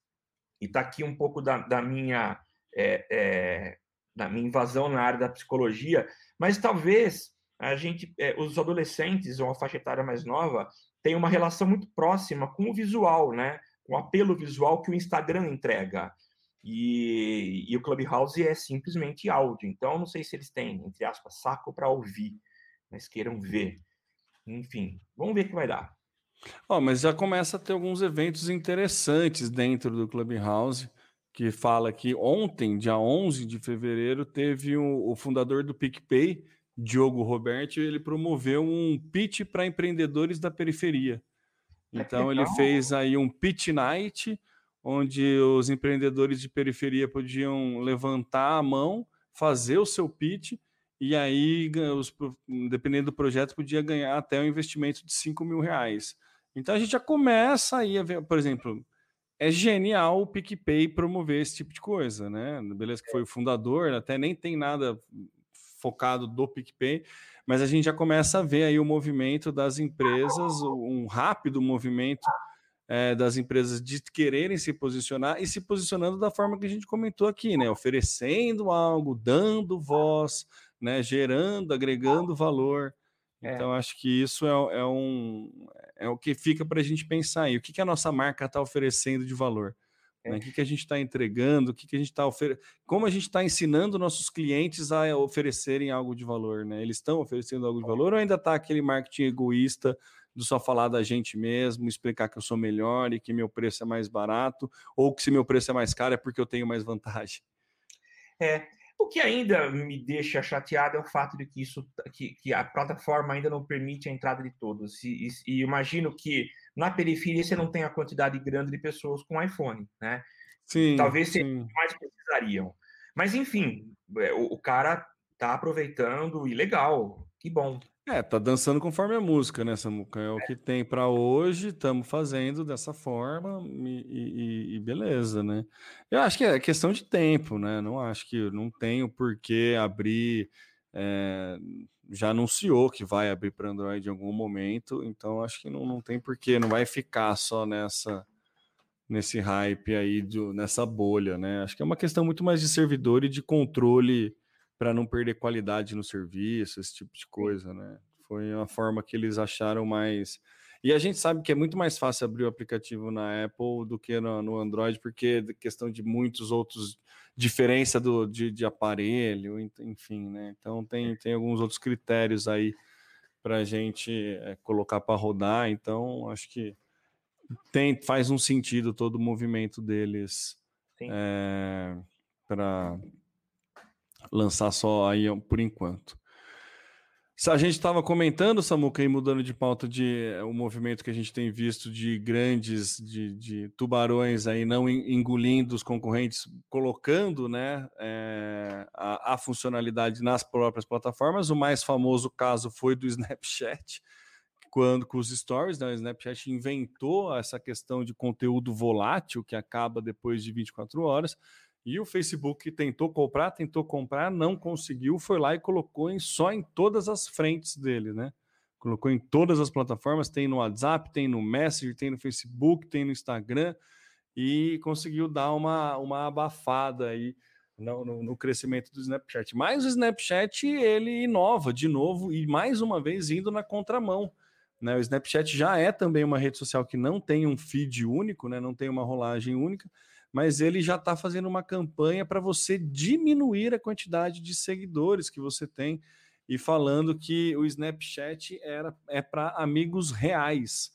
e está aqui um pouco da, da minha é, é, da minha invasão na área da psicologia, mas talvez a gente, é, os adolescentes ou a faixa etária mais nova tem uma relação muito próxima com o visual, né? Com o apelo visual que o Instagram entrega. E, e o Clubhouse é simplesmente áudio. Então, não sei se eles têm, entre aspas, saco para ouvir, mas queiram ver. Enfim, vamos ver o que vai dar.
Oh, mas já começa a ter alguns eventos interessantes dentro do Clubhouse, que fala que ontem, dia 11 de fevereiro, teve o, o fundador do PicPay, Diogo Roberto, ele promoveu um pitch para empreendedores da periferia. Então ele fez aí um pitch night, onde os empreendedores de periferia podiam levantar a mão, fazer o seu pitch, e aí, os, dependendo do projeto, podia ganhar até um investimento de 5 mil reais. Então a gente já começa aí a ver, por exemplo, é genial o PicPay promover esse tipo de coisa, né? Beleza que foi o fundador, até nem tem nada focado do PicPay, mas a gente já começa a ver aí o movimento das empresas, um rápido movimento é, das empresas de quererem se posicionar e se posicionando da forma que a gente comentou aqui, né? Oferecendo algo, dando voz, né? Gerando, agregando valor. É. Então, acho que isso é, é, um, é o que fica para a gente pensar aí. O que, que a nossa marca está oferecendo de valor? Né? O que, que a gente está entregando, o que, que a gente está oferecendo, como a gente está ensinando nossos clientes a oferecerem algo de valor, né? Eles estão oferecendo algo de valor ou ainda está aquele marketing egoísta do só falar da gente mesmo, explicar que eu sou melhor e que meu preço é mais barato, ou que se meu preço é mais caro é porque eu tenho mais vantagem?
É, o que ainda me deixa chateado é o fato de que isso, que, que a plataforma ainda não permite a entrada de todos. E, e, e, imagino que na periferia você não tem a quantidade grande de pessoas com iPhone, né? Sim. Talvez sim. mais precisariam. Mas enfim, é, o, o cara tá aproveitando e legal, que bom.
É, tá dançando conforme a música, né, Samuca? É o que tem para hoje, estamos fazendo dessa forma e, e, e, beleza, né? Eu acho que é questão de tempo, né? Não acho que não tenho por que abrir. É, já anunciou que vai abrir para Android em algum momento, então acho que não, não tem porquê, não vai ficar só nessa nesse hype aí, do, nessa bolha, né? Acho que é uma questão muito mais de servidor e de controle para não perder qualidade no serviço, esse tipo de coisa, né? Foi uma forma que eles acharam mais. E a gente sabe que é muito mais fácil abrir o aplicativo na Apple do que no, no Android, porque é questão de muitos outros diferença do, de, de aparelho, enfim, né? Então tem, tem alguns outros critérios aí para a gente é, colocar para rodar. Então acho que tem faz um sentido todo o movimento deles é, para lançar só aí por enquanto. A gente estava comentando, Samuca, e mudando de pauta de é, o movimento que a gente tem visto de grandes, de, de tubarões aí não engolindo os concorrentes, colocando né, é, a, a, funcionalidade nas próprias plataformas. O mais famoso caso foi do Snapchat, quando com os stories, né, o Snapchat inventou essa questão de conteúdo volátil que acaba depois de 24 horas E o Facebook tentou comprar, tentou comprar, não conseguiu, foi lá e colocou em, só em todas as frentes dele, né? Colocou em todas as plataformas, tem no WhatsApp, tem no Messenger, tem no Facebook, tem no Instagram, e conseguiu dar uma, uma abafada aí no, no, no, crescimento do Snapchat. Mas o Snapchat ele inova de novo e mais uma vez indo na contramão. Né? O Snapchat já é também uma rede social que não tem um feed único, né? não tem uma rolagem única, mas ele já está fazendo uma campanha para você diminuir a quantidade de seguidores que você tem e falando que o Snapchat era, é para amigos reais.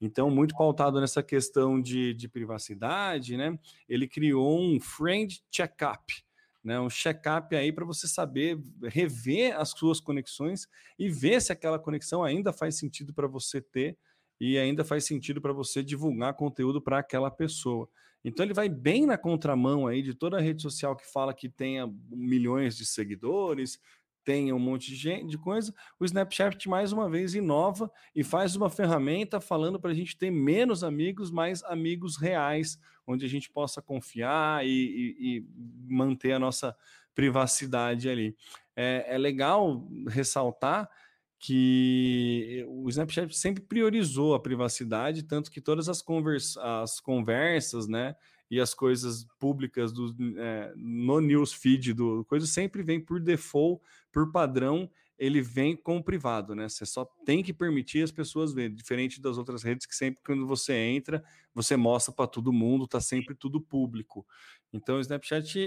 Então, muito pautado nessa questão de, de privacidade, né? Ele criou um friend checkup, né? Um check-up aí para você saber rever as suas conexões e ver se aquela conexão ainda faz sentido para você ter e ainda faz sentido para você divulgar conteúdo para aquela pessoa. Então ele vai bem na contramão aí de toda a rede social que fala que tenha milhões de seguidores, tenha um monte de, gente, de coisa, o Snapchat mais uma vez inova e faz uma ferramenta falando para a gente ter menos amigos, mais amigos reais, onde a gente possa confiar e, e, e manter a nossa privacidade ali. É, é legal ressaltar que o Snapchat sempre priorizou a privacidade, tanto que todas as, convers as conversas, né, e as coisas públicas do, é, no newsfeed do coisa sempre vem por default, por padrão, ele vem com o privado, né? Você só tem que permitir as pessoas verem, diferente das outras redes que sempre quando você entra, você mostra para todo mundo, tá sempre tudo público. Então, o Snapchat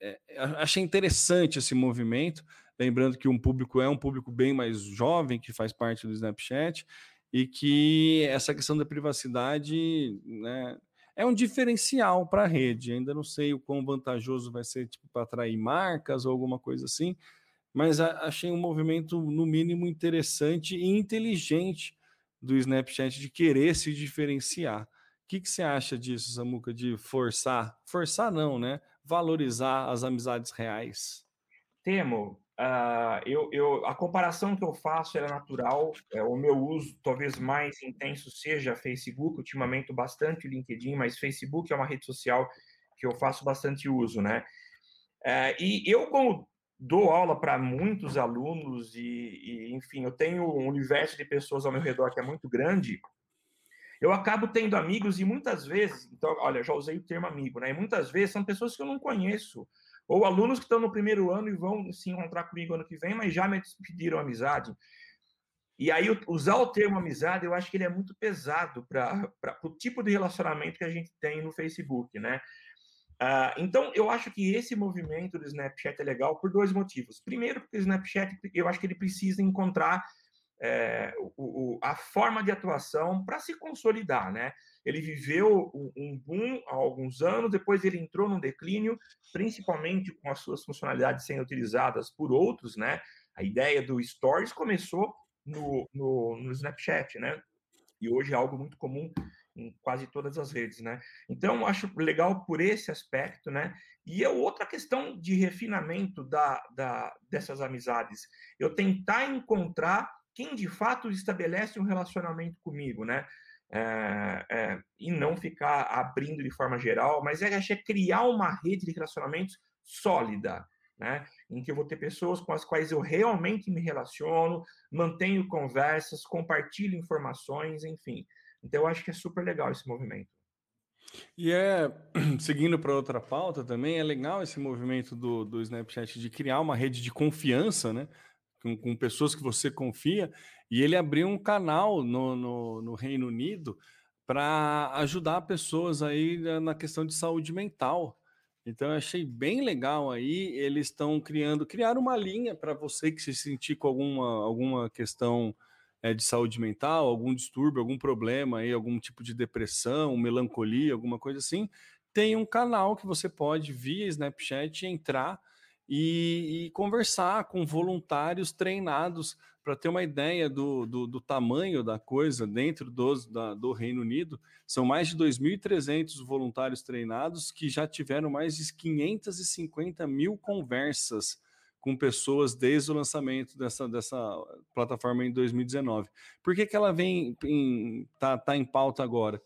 é, é, achei interessante esse movimento, lembrando que um público é um público bem mais jovem que faz parte do Snapchat e que essa questão da privacidade, né, é um diferencial para a rede. Ainda não sei o quão vantajoso vai ser tipo, para atrair marcas ou alguma coisa assim, mas achei um movimento, no mínimo, interessante e inteligente do Snapchat de querer se diferenciar. O que, que você acha disso, Samuca, de forçar? Forçar não, né? Valorizar as amizades reais.
Temo, Uh, eu, eu, a comparação que eu faço é natural. É, o meu uso talvez mais intenso seja Facebook. Ultimamente, bastante LinkedIn, mas Facebook é uma rede social que eu faço bastante uso, né? Uh, e eu, como dou aula para muitos alunos e, e, enfim, eu tenho um universo de pessoas ao meu redor que é muito grande. Eu acabo tendo amigos e muitas vezes, então, olha, já usei o termo amigo, né? E muitas vezes são pessoas que eu não conheço ou alunos que estão no primeiro ano e vão se encontrar comigo ano que vem, mas já me pediram amizade. E aí, usar o termo amizade, eu acho que ele é muito pesado para o tipo de relacionamento que a gente tem no Facebook, né? Uh, então, eu acho que esse movimento do Snapchat é legal por dois motivos. Primeiro, porque o Snapchat, eu acho que ele precisa encontrar é, o, o, a forma de atuação para se consolidar, né? Ele viveu um boom há alguns anos, depois ele entrou num declínio, principalmente com as suas funcionalidades sendo utilizadas por outros, né? A ideia do Stories começou no, no, no Snapchat, né? E hoje é algo muito comum em quase todas as redes, né? Então, acho legal por esse aspecto, né? E é outra questão de refinamento da, da, dessas amizades. Eu tentar encontrar quem de fato estabelece um relacionamento comigo, né? É, é, e não ficar abrindo de forma geral, mas é, é criar uma rede de relacionamentos sólida, né? Em que eu vou ter pessoas com as quais eu realmente me relaciono, mantenho conversas, compartilho informações, enfim. Então eu acho que é super legal esse movimento.
E é, seguindo para outra pauta também, é legal esse movimento do, do Snapchat de criar uma rede de confiança, né? Com, com, pessoas que você confia, e ele abriu um canal no, no, no Reino Unido para ajudar pessoas aí na questão de saúde mental. Então eu achei bem legal aí. Eles estão criando, criaram uma linha para você que se sentir com alguma, alguma questão é, de saúde mental, algum distúrbio, algum problema aí, algum tipo de depressão, melancolia, alguma coisa assim. Tem um canal que você pode, via Snapchat, entrar e, e conversar com voluntários treinados para ter uma ideia do, do, do, tamanho da coisa dentro dos, da, do Reino Unido. São mais de 2.300 voluntários treinados que já tiveram mais de 550 mil conversas com pessoas desde o lançamento dessa, dessa plataforma em 2019. Por que, que ela vem em, tá, tá em pauta agora?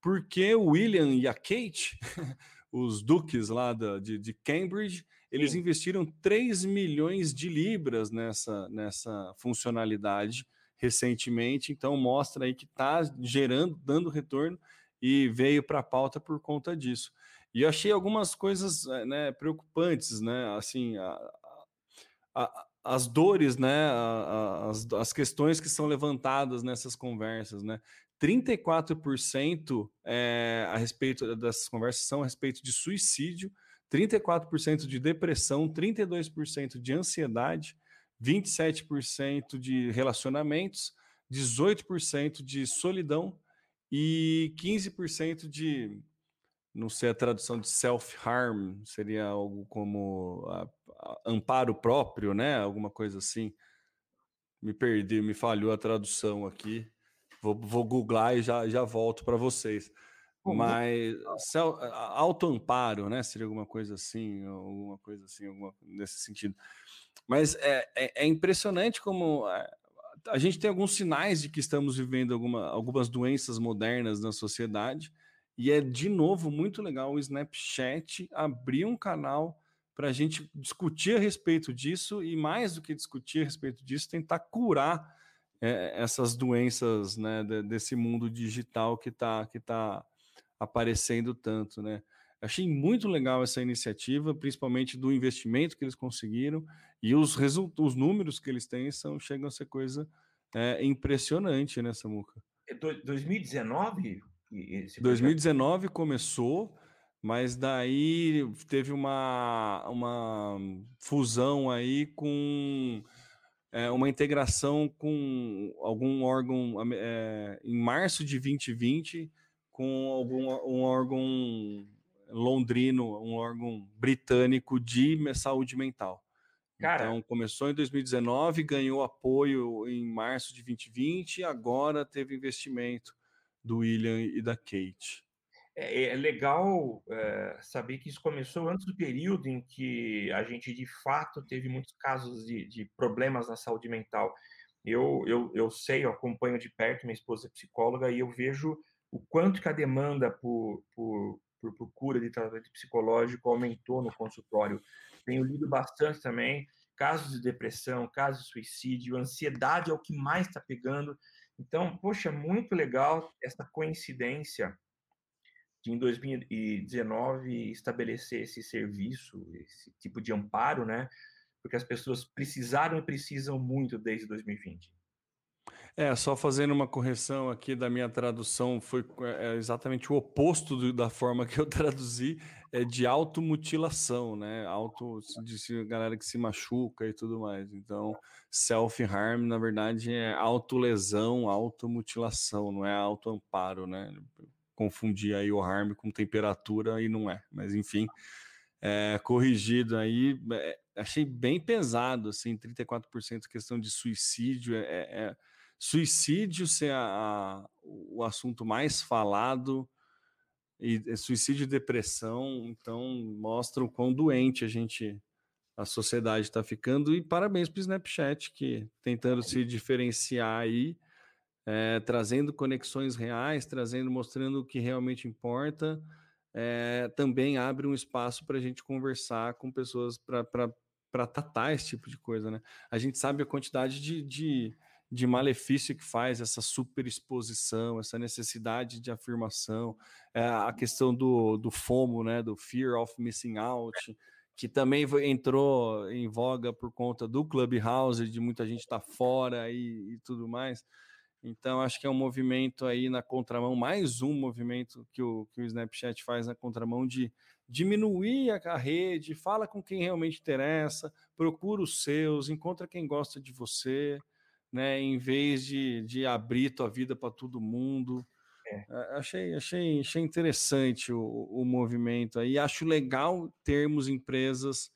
Porque o William e a Kate os duques lá da, de, de Cambridge, eles Sim. investiram 3 milhões de libras nessa, nessa funcionalidade recentemente, então mostra aí que está gerando, dando retorno e veio para a pauta por conta disso. E eu achei algumas coisas né, preocupantes, né? Assim, a, a, as dores, né? A, as, as questões que são levantadas nessas conversas, né? 34% é, a respeito dessas conversas são a respeito de suicídio, 34% de depressão, 32% de ansiedade, 27% de relacionamentos, 18% de solidão e 15% de, não sei a tradução de self-harm, seria algo como a, a, amparo próprio, né? Alguma coisa assim. Me perdi, me falhou a tradução aqui. Vou, vou googlar e já, já volto para vocês. Mas autoamparo, né? Seria alguma coisa assim, alguma coisa assim, alguma, nesse sentido. Mas é, é, é impressionante como é, a gente tem alguns sinais de que estamos vivendo alguma, algumas doenças modernas na sociedade. E é de novo muito legal o Snapchat abrir um canal para a gente discutir a respeito disso e mais do que discutir a respeito disso, tentar curar é, essas doenças né, desse mundo digital que está que tá aparecendo tanto, né? Achei muito legal essa iniciativa, principalmente do investimento que eles conseguiram e os resultados, os números que eles têm são chegam a ser coisa é, impressionante, né, Samuca?
2019?
Esse 2019 começou, mas daí teve uma, uma fusão aí com é, uma integração com algum órgão é, em março de 2020 com algum um órgão londrino, um órgão britânico de saúde mental. Cara, então começou em 2019, ganhou apoio em março de 2020 e agora teve investimento do William e da Kate.
É, é legal é, saber que isso começou antes do período em que a gente de fato teve muitos casos de, de problemas na saúde mental. Eu, eu, eu sei, eu acompanho de perto, minha esposa é psicóloga, e eu vejo o quanto que a demanda por, por, por procura de tratamento psicológico aumentou no consultório. Tenho lido bastante também casos de depressão, casos de suicídio, ansiedade é o que mais está pegando. Então, poxa, muito legal essa coincidência de em 2019 estabelecer esse serviço, esse tipo de amparo, né? Porque as pessoas precisaram e precisam muito desde 2020.
É, só fazendo uma correção aqui da minha tradução, foi é, exatamente o oposto do, da forma que eu traduzi, é de automutilação, né? Auto, de galera que se machuca e tudo mais. Então, self-harm, na verdade, é autolesão, automutilação, não é autoamparo, né? Confundir aí o harm com temperatura e não é, mas enfim, é, corrigido aí, é, achei bem pesado, assim, 34% questão de suicídio, é, é suicídio ser a, a, o assunto mais falado, e é suicídio e depressão, então mostra o quão doente a gente, a sociedade está ficando, e parabéns para o Snapchat, que tentando se diferenciar aí, é, trazendo conexões reais, trazendo, mostrando o que realmente importa, é, também abre um espaço para a gente conversar com pessoas para tratar esse tipo de coisa, né? A gente sabe a quantidade de, de de malefício que faz essa superexposição, essa necessidade de afirmação, é, a questão do, do FOMO, né, do Fear of Missing Out, que também entrou em voga por conta do Clubhouse, de muita gente estar tá fora e, e tudo mais. Então, acho que é um movimento aí na contramão, mais um movimento que o, que o Snapchat faz na contramão de diminuir a, a rede, fala com quem realmente interessa, procura os seus, encontra quem gosta de você, né? Em vez de, de abrir tua vida para todo mundo. É. Achei, achei, achei interessante o, o movimento aí. Acho legal termos empresas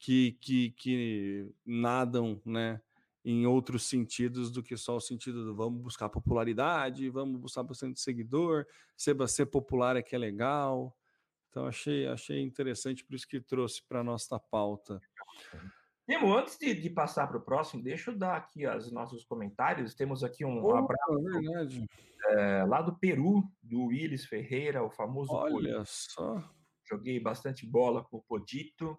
que, que, que nadam, né? Em outros sentidos do que só o sentido do vamos buscar popularidade, vamos buscar bastante seguidor, ser, ser popular é que é legal. Então achei, achei interessante, por isso que trouxe para a nossa pauta.
Temo, antes de, de passar para o próximo, deixa eu dar aqui os nossos comentários. Temos aqui um oh, abraço é, lá do Peru, do Willis Ferreira, o famoso.
Olha só.
joguei bastante bola com o Podito.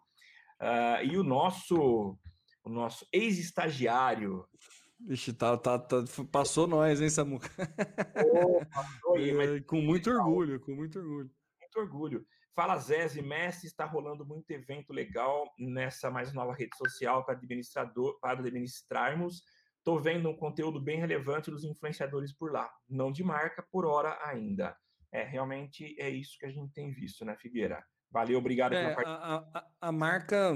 Uh, e o nosso, o nosso ex-estagiário.
Vixe, tá, tá, tá, passou nós, hein, Samuca? Oh, passou aí, mas... Com muito orgulho, com muito orgulho.
Muito orgulho. Fala Zé Messi, está rolando muito evento legal nessa mais nova rede social para administrador, para administrarmos. Estou vendo um conteúdo bem relevante dos influenciadores por lá. Não de marca, por hora ainda. É, realmente é isso que a gente tem visto, né, Figueira? Valeu, obrigado
é, pela a, a, a, marca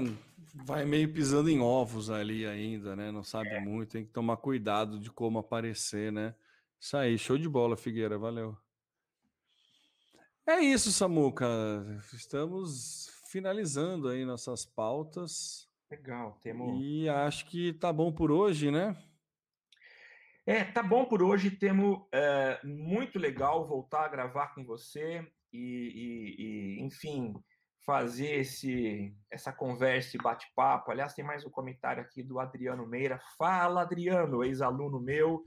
vai meio pisando em ovos ali ainda, né? Não sabe é. muito, tem que tomar cuidado de como aparecer, né? Isso aí, show de bola, Figueira, valeu. É isso, Samuca. Estamos finalizando aí nossas pautas.
Legal, temos.
E acho que tá bom por hoje, né?
É, tá bom por hoje. Temos é, muito legal voltar a gravar com você e, e, e enfim, fazer esse, essa conversa e bate-papo. Aliás, tem mais um comentário aqui do Adriano Meira. Fala, Adriano, ex-aluno meu,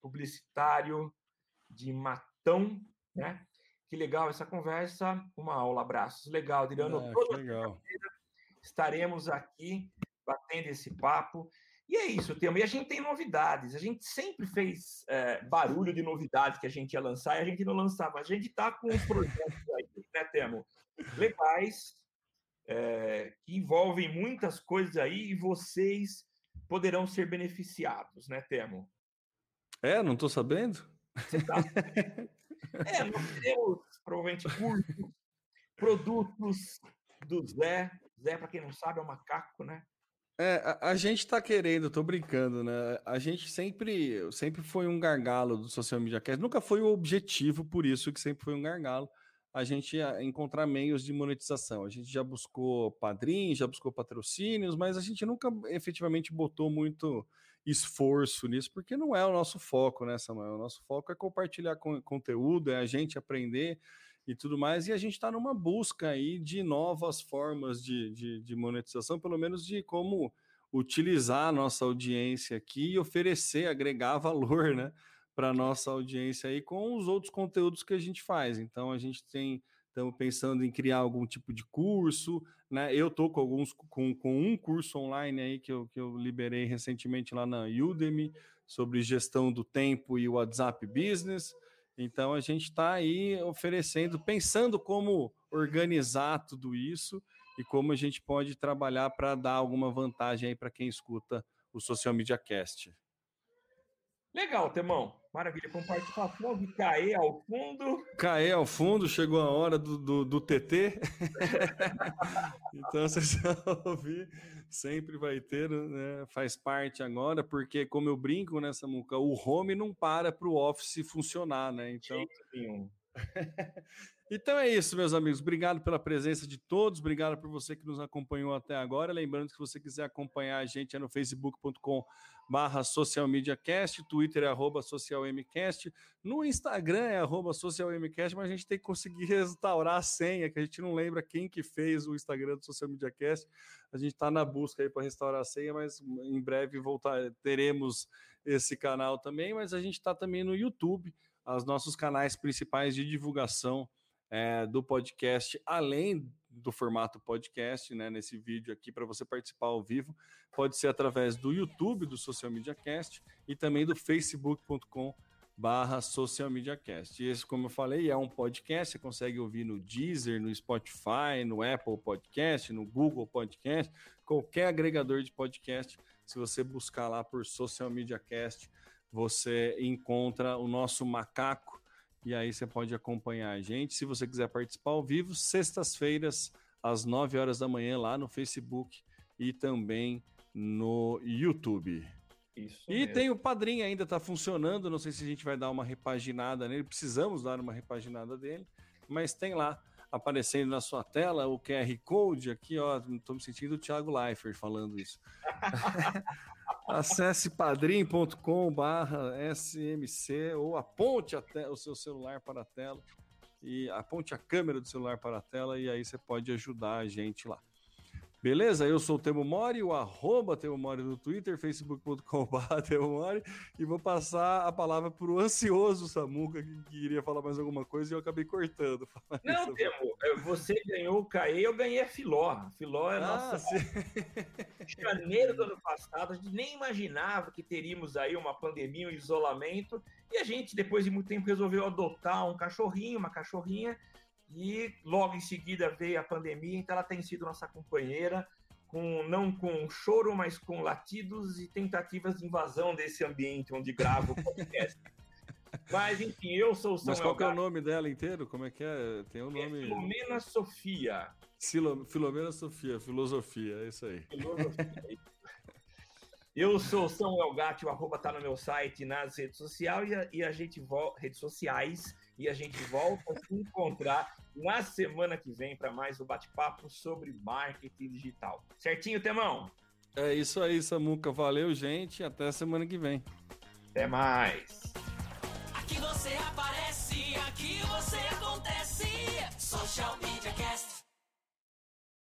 publicitário de Matão, né? Que legal essa conversa, uma aula, abraços. Legal, Adriano.
É, toda legal.
Estaremos aqui batendo esse papo. E é isso, Temo. E a gente tem novidades. A gente sempre fez é, barulho de novidades que a gente ia lançar e a gente não lançava. A gente está com projetos aí, né, Temo? Legais, é, que envolvem muitas coisas aí e vocês poderão ser beneficiados, né, Temo?
É, não estou sabendo.
Você tá... é, nós temos provavelmente cursos, produtos do Zé. Zé, para quem não sabe, é um macaco, né?
É, a, a gente tá querendo, tô brincando, né? A gente sempre, sempre foi um gargalo do Social Media Cast, nunca foi o objetivo, por isso que sempre foi um gargalo, a gente encontrar meios de monetização. A gente já buscou padrinhos, já buscou patrocínios, mas a gente nunca efetivamente botou muito esforço nisso, porque não é o nosso foco, né, Samuel? O nosso foco é compartilhar com, conteúdo, é a gente aprender e tudo mais, e a gente está numa busca aí de novas formas de, de, de, monetização, pelo menos de como utilizar a nossa audiência aqui e oferecer, agregar valor, né, para nossa audiência aí com os outros conteúdos que a gente faz. Então a gente tem estamos pensando em criar algum tipo de curso, né? Eu estou com alguns com, com um curso online aí que eu, que eu liberei recentemente lá na Udemy sobre gestão do tempo e WhatsApp Business. Então a gente está aí oferecendo, pensando como organizar tudo isso e como a gente pode trabalhar para dar alguma vantagem aí para quem escuta o Social Media Cast.
Legal, Temão. Maravilha, com participação de Caê ao fundo.
Caê ao fundo, chegou a hora do, do, do TT. então vocês vão ouvir, sempre vai ter, né? faz parte agora, porque como eu brinco nessa muca, o home não para para o office funcionar, né? Então. Sim, então é isso, meus amigos. Obrigado pela presença de todos. Obrigado por você que nos acompanhou até agora. Lembrando que se você quiser acompanhar a gente é no facebook.com barra socialmediacast, Twitter é arroba socialmcast, no Instagram é arroba socialmcast, mas a gente tem que conseguir restaurar a senha, que a gente não lembra quem que fez o Instagram do Social Media Cast. A gente está na busca aí para restaurar a senha, mas em breve voltar, teremos esse canal também, mas a gente está também no YouTube, os nossos canais principais de divulgação é, do podcast, além do formato podcast, né, nesse vídeo aqui, para você participar ao vivo, pode ser através do YouTube do Social Media Cast e também do facebook.com barra Social Media Cast. E esse, como eu falei, é um podcast, você consegue ouvir no Deezer, no Spotify, no Apple Podcast, no Google Podcast, qualquer agregador de podcast, se você buscar lá por Social Media Cast, você encontra o nosso macaco e aí você pode acompanhar a gente. Se você quiser participar ao vivo, sextas-feiras, às 9 horas da manhã, lá no Facebook e também no YouTube. Isso e mesmo. tem o padrinho ainda, está funcionando. Não sei se a gente vai dar uma repaginada nele. Precisamos dar uma repaginada dele, mas tem lá aparecendo na sua tela o QR Code aqui, ó. Estou me sentindo o Thiago Leifert falando isso. Acesse padrim.com barra SMC ou aponte o seu celular para a tela e aponte a câmera do celular para a tela e aí você pode ajudar a gente lá. Beleza? Eu sou o Temo Mori, o arroba Temo Mori no Twitter, facebook.com.br Temo Mori, e vou passar a palavra para o ansioso Samuca, que queria falar mais alguma coisa e eu acabei cortando.
Não, Temo, é, você ganhou o CAE, eu ganhei a Filó. Filó é ah, nossa. Sim. Janeiro do ano passado, a gente nem imaginava que teríamos aí uma pandemia, um isolamento, e a gente, depois de muito tempo, resolveu adotar um cachorrinho, uma cachorrinha, e logo em seguida veio a pandemia, então ela tem sido nossa companheira, com não com choro, mas com latidos e tentativas de invasão desse ambiente onde gravo o podcast. mas enfim, eu sou o
Samuel. Mas qual é o nome dela inteiro? Como é que é? Tem o um é nome.
Filomena Sofia.
Filomena Sofia, filosofia, é isso aí. Filosofia.
Eu sou Samuel Gatti, o arroba tá no meu site nas redes sociais e a, e a gente volta redes sociais e a gente volta a se encontrar na semana que vem para mais um bate-papo sobre marketing digital. Certinho, Temão?
É isso aí, Samuca. Valeu, gente. Até semana que vem.
Até mais.
Aqui você aparece, aqui você acontece. Social Media Cast.